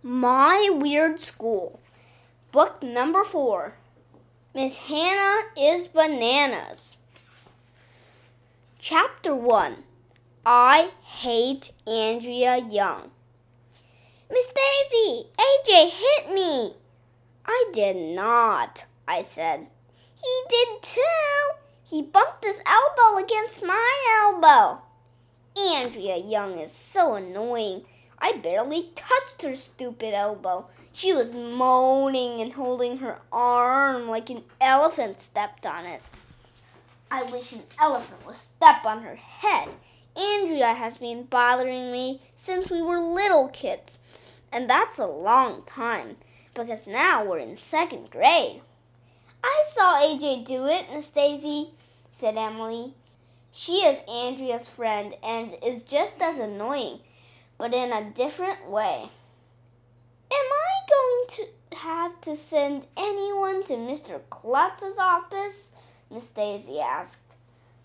My Weird School, Book Number Four Miss Hannah is Bananas. Chapter 1 I Hate Andrea Young. Miss Daisy, AJ hit me. I did not, I said. He did too. He bumped his elbow against my elbow. Andrea Young is so annoying. I barely touched her stupid elbow. She was moaning and holding her arm like an elephant stepped on it. I wish an elephant would step on her head. Andrea has been bothering me since we were little kids, and that's a long time because now we're in second grade. I saw AJ do it, Miss said Emily. She is Andrea's friend and is just as annoying but in a different way. Am I going to have to send anyone to Mr. Klutz's office? Miss Daisy asked.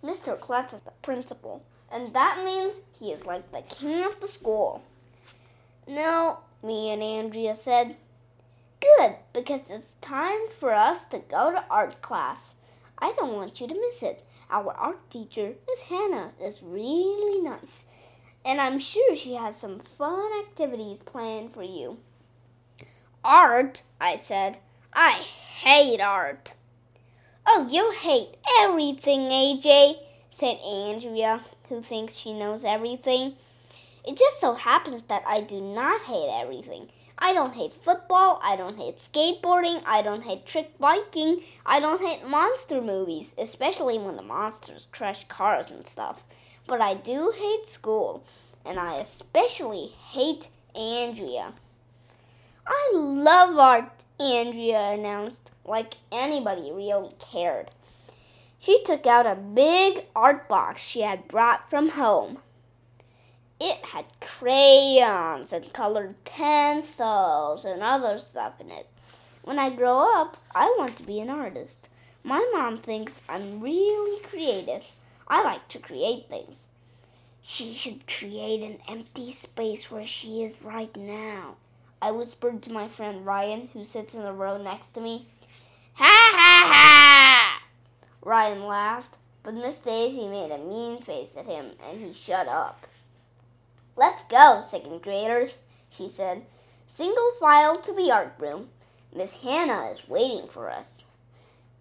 Mr. Klutz is the principal, and that means he is like the king of the school. No, me and Andrea said. Good, because it's time for us to go to art class. I don't want you to miss it. Our art teacher, Miss Hannah, is really nice and I'm sure she has some fun activities planned for you. Art, I said. I hate art. Oh, you hate everything, AJ, said Andrea, who thinks she knows everything. It just so happens that I do not hate everything. I don't hate football, I don't hate skateboarding, I don't hate trick biking, I don't hate monster movies, especially when the monsters crush cars and stuff but I do hate school, and I especially hate Andrea. I love art, Andrea announced, like anybody really cared. She took out a big art box she had brought from home. It had crayons and colored pencils and other stuff in it. When I grow up, I want to be an artist. My mom thinks I'm really creative. I like to create things. She should create an empty space where she is right now. I whispered to my friend Ryan, who sits in the row next to me. Ha ha ha! Ryan laughed, but Miss Daisy made a mean face at him and he shut up. Let's go, second graders, she said. Single file to the art room. Miss Hannah is waiting for us.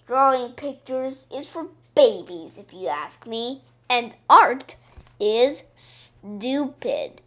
Drawing pictures is for babies, if you ask me, and art is stupid.